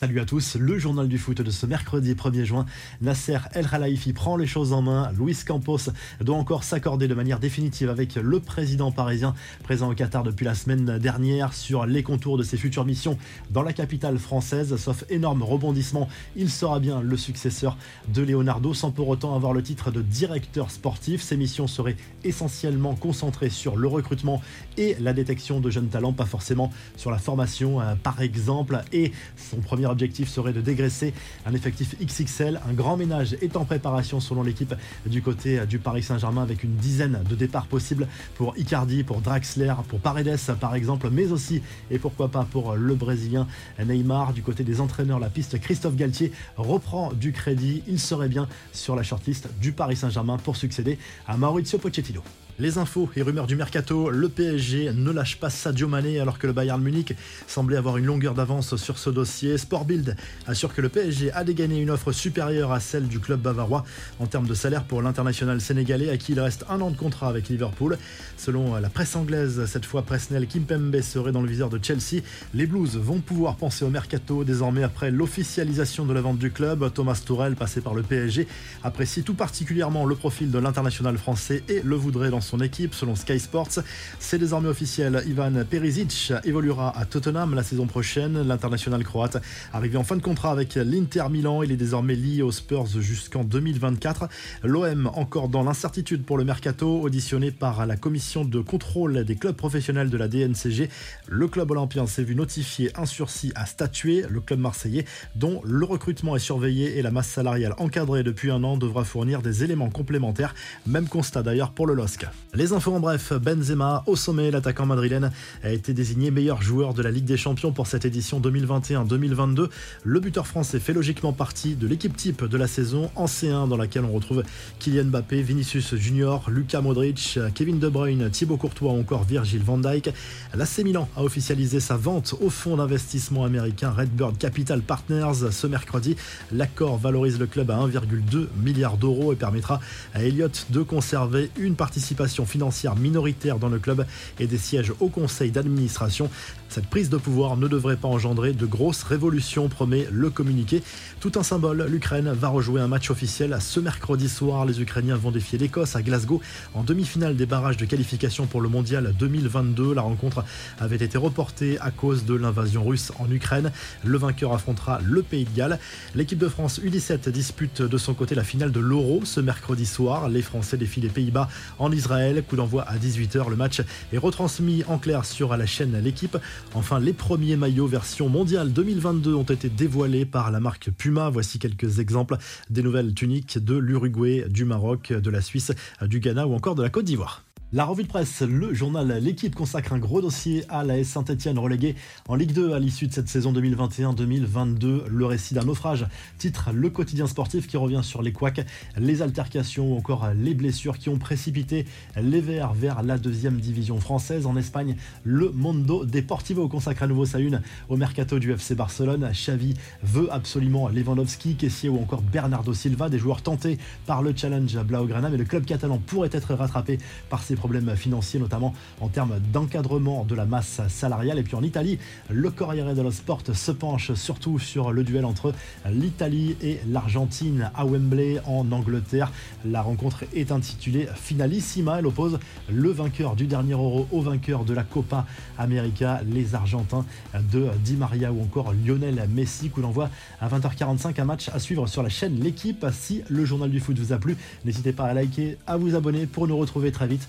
Salut à tous, le journal du foot de ce mercredi 1er juin. Nasser El Khelaifi prend les choses en main. Luis Campos doit encore s'accorder de manière définitive avec le président parisien présent au Qatar depuis la semaine dernière sur les contours de ses futures missions dans la capitale française. Sauf énorme rebondissement, il sera bien le successeur de Leonardo sans pour autant avoir le titre de directeur sportif. Ses missions seraient essentiellement concentrées sur le recrutement et la détection de jeunes talents, pas forcément sur la formation euh, par exemple. Et son premier objectif serait de dégraisser un effectif XXL. Un grand ménage est en préparation selon l'équipe du côté du Paris Saint-Germain avec une dizaine de départs possibles pour Icardi, pour Draxler, pour Paredes par exemple, mais aussi et pourquoi pas pour le Brésilien Neymar. Du côté des entraîneurs, la piste Christophe Galtier reprend du crédit. Il serait bien sur la shortlist du Paris Saint-Germain pour succéder à Maurizio Pochettino. Les infos et rumeurs du mercato, le PSG ne lâche pas Sadio Mané alors que le Bayern Munich semblait avoir une longueur d'avance sur ce dossier. Sportbild assure que le PSG a dégainé une offre supérieure à celle du club bavarois en termes de salaire pour l'international sénégalais à qui il reste un an de contrat avec Liverpool. Selon la presse anglaise, cette fois Presnel Kimpembe serait dans le viseur de Chelsea. Les Blues vont pouvoir penser au mercato désormais après l'officialisation de la vente du club. Thomas Tourel, passé par le PSG, apprécie tout particulièrement le profil de l'international français et le voudrait dans son son équipe selon Sky Sports. C'est désormais officiel, Ivan Perisic évoluera à Tottenham la saison prochaine. L'international croate arrivé en fin de contrat avec l'Inter Milan, il est désormais lié aux Spurs jusqu'en 2024. L'OM encore dans l'incertitude pour le mercato, auditionné par la commission de contrôle des clubs professionnels de la DNCG. Le club olympien s'est vu notifier un sursis à statuer. Le club marseillais, dont le recrutement est surveillé et la masse salariale encadrée depuis un an, devra fournir des éléments complémentaires. Même constat d'ailleurs pour le LOSC. Les infos en bref, Benzema au sommet, l'attaquant madrilène a été désigné meilleur joueur de la Ligue des Champions pour cette édition 2021-2022. Le buteur français fait logiquement partie de l'équipe type de la saison en C1 dans laquelle on retrouve Kylian Mbappé, Vinicius Junior, Luka Modric, Kevin De Bruyne, Thibaut Courtois ou encore Virgil van Dijk. L'AC Milan a officialisé sa vente au fonds d'investissement américain Redbird Capital Partners ce mercredi. L'accord valorise le club à 1,2 milliard d'euros et permettra à Elliott de conserver une participation financière minoritaire dans le club et des sièges au conseil d'administration. Cette prise de pouvoir ne devrait pas engendrer de grosses révolutions, promet le communiqué. Tout un symbole, l'Ukraine va rejouer un match officiel ce mercredi soir. Les Ukrainiens vont défier l'Écosse à Glasgow en demi-finale des barrages de qualification pour le mondial 2022. La rencontre avait été reportée à cause de l'invasion russe en Ukraine. Le vainqueur affrontera le Pays de Galles. L'équipe de France U17 dispute de son côté la finale de l'Euro ce mercredi soir. Les Français défient les Pays-Bas en Israël. Coup d'envoi à 18h. Le match est retransmis en clair sur la chaîne L'équipe. Enfin, les premiers maillots version mondiale 2022 ont été dévoilés par la marque Puma. Voici quelques exemples des nouvelles tuniques de l'Uruguay, du Maroc, de la Suisse, du Ghana ou encore de la Côte d'Ivoire. La revue de presse, le journal L'équipe consacre un gros dossier à la Saint-Etienne relégué en Ligue 2 à l'issue de cette saison 2021-2022. Le récit d'un naufrage titre le quotidien sportif qui revient sur les couacs, les altercations ou encore les blessures qui ont précipité les Verts vers la deuxième division française. En Espagne, le Mondo Deportivo consacre à nouveau sa une au mercato du FC Barcelone. Xavi veut absolument Lewandowski, Kessier ou encore Bernardo Silva, des joueurs tentés par le challenge Blaugrana, mais le club catalan pourrait être rattrapé par ses problèmes financiers, notamment en termes d'encadrement de la masse salariale. Et puis en Italie, le Corriere dello Sport se penche surtout sur le duel entre l'Italie et l'Argentine à Wembley en Angleterre. La rencontre est intitulée Finalissima. Elle oppose le vainqueur du dernier Euro au vainqueur de la Copa América, les Argentins de Di Maria ou encore Lionel Messi. Coup d'envoi à 20h45, un match à suivre sur la chaîne L'équipe. Si le journal du foot vous a plu, n'hésitez pas à liker, à vous abonner pour nous retrouver très vite